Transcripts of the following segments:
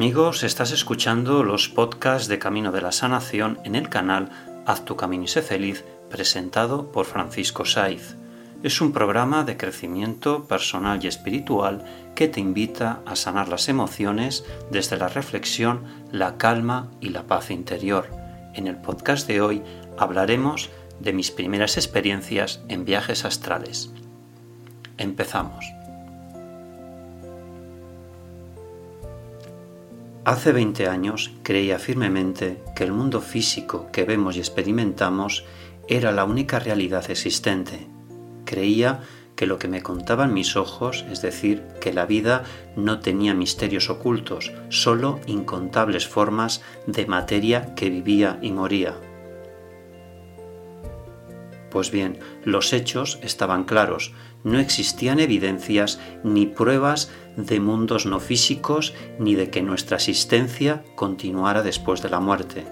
Amigos, estás escuchando los podcasts de Camino de la Sanación en el canal Haz tu camino y sé feliz, presentado por Francisco Saiz. Es un programa de crecimiento personal y espiritual que te invita a sanar las emociones desde la reflexión, la calma y la paz interior. En el podcast de hoy hablaremos de mis primeras experiencias en viajes astrales. Empezamos. Hace 20 años creía firmemente que el mundo físico que vemos y experimentamos era la única realidad existente. Creía que lo que me contaban mis ojos, es decir, que la vida no tenía misterios ocultos, solo incontables formas de materia que vivía y moría. Pues bien, los hechos estaban claros, no existían evidencias ni pruebas de mundos no físicos ni de que nuestra existencia continuara después de la muerte.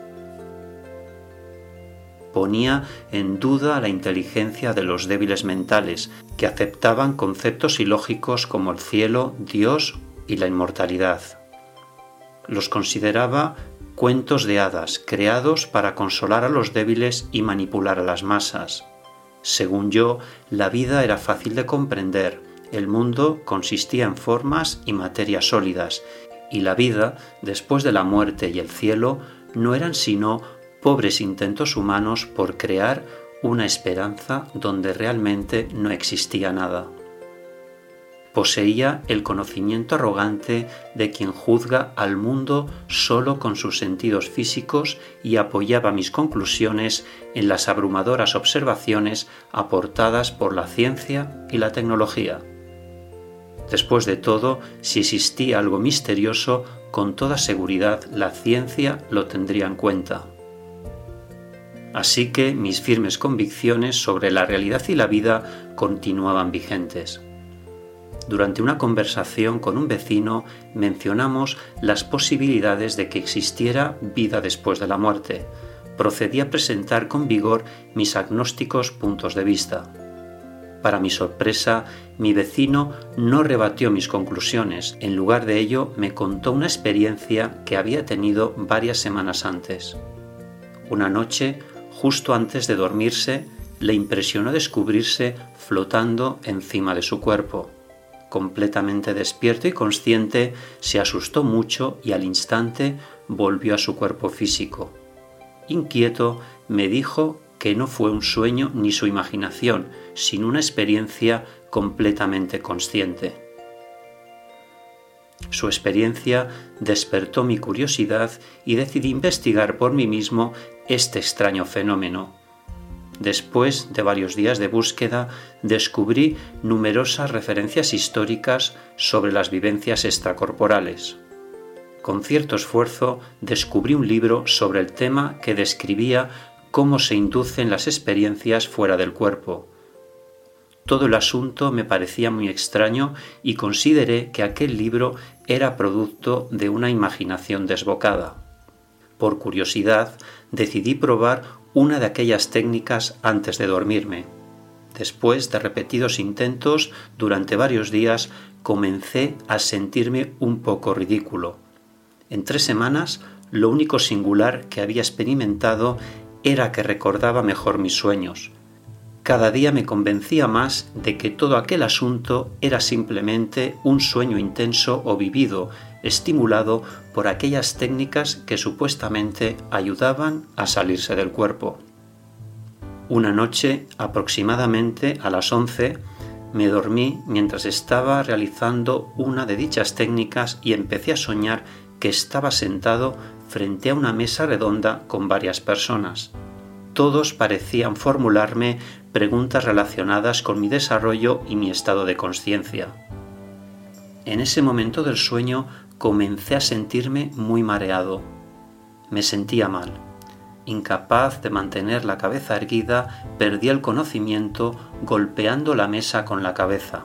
Ponía en duda la inteligencia de los débiles mentales que aceptaban conceptos ilógicos como el cielo, Dios y la inmortalidad. Los consideraba cuentos de hadas creados para consolar a los débiles y manipular a las masas. Según yo, la vida era fácil de comprender, el mundo consistía en formas y materias sólidas, y la vida, después de la muerte y el cielo, no eran sino pobres intentos humanos por crear una esperanza donde realmente no existía nada. Poseía el conocimiento arrogante de quien juzga al mundo solo con sus sentidos físicos y apoyaba mis conclusiones en las abrumadoras observaciones aportadas por la ciencia y la tecnología. Después de todo, si existía algo misterioso, con toda seguridad la ciencia lo tendría en cuenta. Así que mis firmes convicciones sobre la realidad y la vida continuaban vigentes. Durante una conversación con un vecino mencionamos las posibilidades de que existiera vida después de la muerte. Procedí a presentar con vigor mis agnósticos puntos de vista. Para mi sorpresa, mi vecino no rebatió mis conclusiones, en lugar de ello me contó una experiencia que había tenido varias semanas antes. Una noche, justo antes de dormirse, le impresionó descubrirse flotando encima de su cuerpo completamente despierto y consciente, se asustó mucho y al instante volvió a su cuerpo físico. Inquieto, me dijo que no fue un sueño ni su imaginación, sino una experiencia completamente consciente. Su experiencia despertó mi curiosidad y decidí investigar por mí mismo este extraño fenómeno Después de varios días de búsqueda, descubrí numerosas referencias históricas sobre las vivencias extracorporales. Con cierto esfuerzo descubrí un libro sobre el tema que describía cómo se inducen las experiencias fuera del cuerpo. Todo el asunto me parecía muy extraño y consideré que aquel libro era producto de una imaginación desbocada. Por curiosidad, decidí probar una de aquellas técnicas antes de dormirme. Después de repetidos intentos durante varios días, comencé a sentirme un poco ridículo. En tres semanas, lo único singular que había experimentado era que recordaba mejor mis sueños. Cada día me convencía más de que todo aquel asunto era simplemente un sueño intenso o vivido estimulado por aquellas técnicas que supuestamente ayudaban a salirse del cuerpo. Una noche, aproximadamente a las 11, me dormí mientras estaba realizando una de dichas técnicas y empecé a soñar que estaba sentado frente a una mesa redonda con varias personas. Todos parecían formularme preguntas relacionadas con mi desarrollo y mi estado de conciencia. En ese momento del sueño comencé a sentirme muy mareado. Me sentía mal. Incapaz de mantener la cabeza erguida, perdí el conocimiento golpeando la mesa con la cabeza.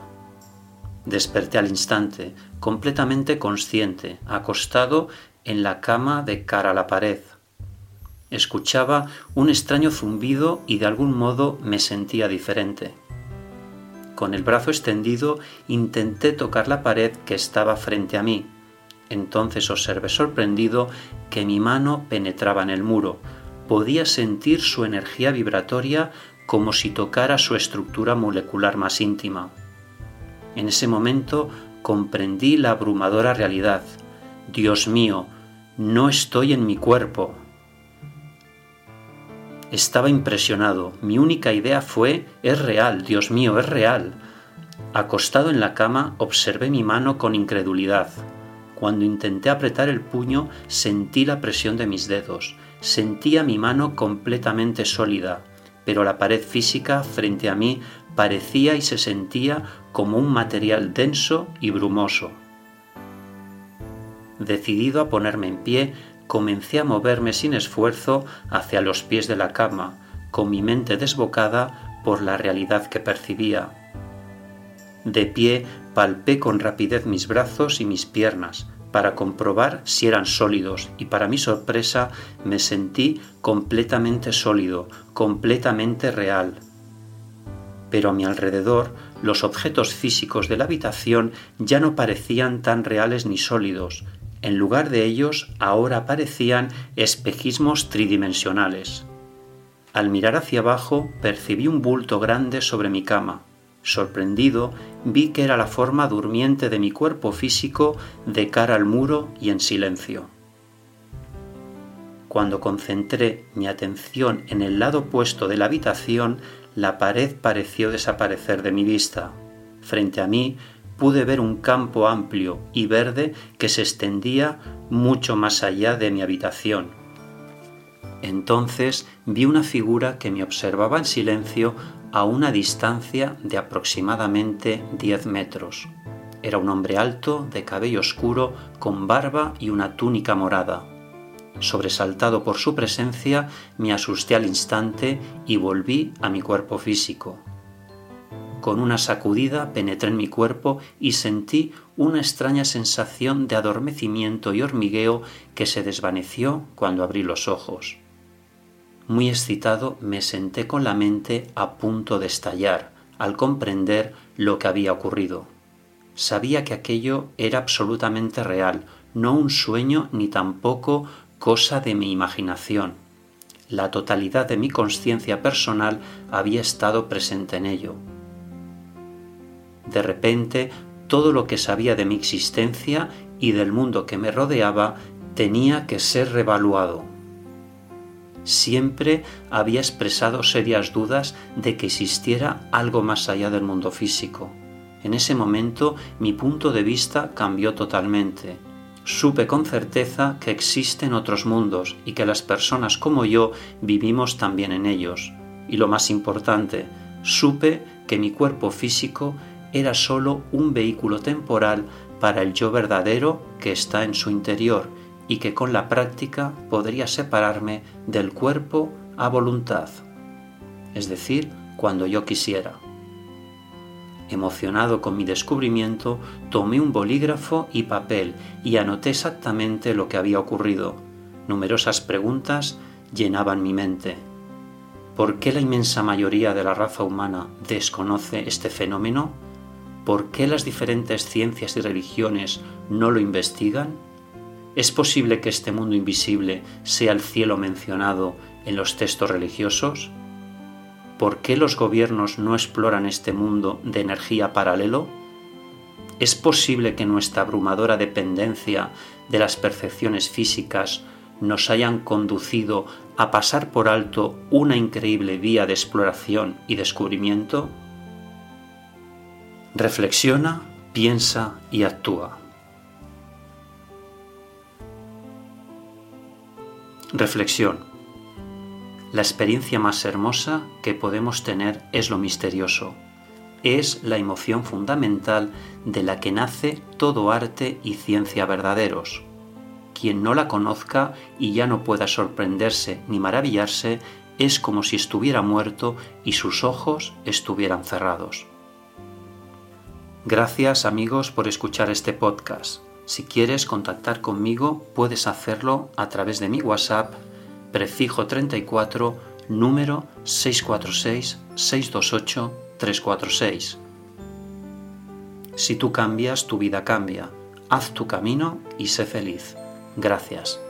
Desperté al instante, completamente consciente, acostado en la cama de cara a la pared. Escuchaba un extraño zumbido y de algún modo me sentía diferente. Con el brazo extendido intenté tocar la pared que estaba frente a mí, Entonces observé sorprendido que mi mano penetraba en el muro. Podía sentir su energía vibratoria como si tocara su estructura molecular más íntima. En ese momento comprendí la abrumadora realidad. Dios mío, no estoy en mi cuerpo. Estaba impresionado. Mi única idea fue, es real, Dios mío, es real. Acostado en la cama, observé mi mano con incredulidad. Cuando intenté apretar el puño, sentí la presión de mis dedos. Sentía mi mano completamente sólida, pero la pared física frente a mí parecía y se sentía como un material denso y brumoso. Decidido a ponerme en pie, comencé a moverme sin esfuerzo hacia los pies de la cama, con mi mente desbocada por la realidad que percibía. De pie palpé con rapidez mis brazos y mis piernas para comprobar si eran sólidos y para mi sorpresa me sentí completamente sólido, completamente real. Pero a mi alrededor los objetos físicos de la habitación ya no parecían tan reales ni sólidos, en lugar de ellos ahora parecían espejismos tridimensionales. Al mirar hacia abajo percibí un bulto grande sobre mi cama. Sorprendido, vi que era la forma durmiente de mi cuerpo físico de cara al muro y en silencio. Cuando concentré mi atención en el lado opuesto de la habitación, la pared pareció desaparecer de mi vista. Frente a mí pude ver un campo amplio y verde que se extendía mucho más allá de mi habitación. Entonces vi una figura que me observaba en silencio a una distancia de aproximadamente 10 metros. Era un hombre alto, de cabello oscuro, con barba y una túnica morada. Sobresaltado por su presencia, me asusté al instante y volví a mi cuerpo físico. Con una sacudida penetré en mi cuerpo y sentí una extraña sensación de adormecimiento y hormigueo que se desvaneció cuando abrí los ojos. Muy excitado me senté con la mente a punto de estallar al comprender lo que había ocurrido. Sabía que aquello era absolutamente real, no un sueño ni tampoco cosa de mi imaginación. La totalidad de mi conciencia personal había estado presente en ello. De repente, todo lo que sabía de mi existencia y del mundo que me rodeaba tenía que ser revaluado. Siempre había expresado serias dudas de que existiera algo más allá del mundo físico. En ese momento mi punto de vista cambió totalmente. Supe con certeza que existen otros mundos y que las personas como yo vivimos también en ellos. Y lo más importante, supe que mi cuerpo físico era sólo un vehículo temporal para el yo verdadero que está en su interior y que con la práctica podría separarme del cuerpo a voluntad, es decir, cuando yo quisiera. Emocionado con mi descubrimiento, tomé un bolígrafo y papel y anoté exactamente lo que había ocurrido. Numerosas preguntas llenaban mi mente. ¿Por qué la inmensa mayoría de la raza humana desconoce este fenómeno? ¿Por qué las diferentes ciencias y religiones no lo investigan? ¿Es posible que este mundo invisible sea el cielo mencionado en los textos religiosos? ¿Por qué los gobiernos no exploran este mundo de energía paralelo? ¿Es posible que nuestra abrumadora dependencia de las percepciones físicas nos hayan conducido a pasar por alto una increíble vía de exploración y descubrimiento? Reflexiona, piensa y actúa. Reflexión. La experiencia más hermosa que podemos tener es lo misterioso. Es la emoción fundamental de la que nace todo arte y ciencia verdaderos. Quien no la conozca y ya no pueda sorprenderse ni maravillarse es como si estuviera muerto y sus ojos estuvieran cerrados. Gracias amigos por escuchar este podcast. Si quieres contactar conmigo puedes hacerlo a través de mi WhatsApp prefijo 34 número 646-628-346. Si tú cambias, tu vida cambia. haz tu camino y sé feliz. Gracias.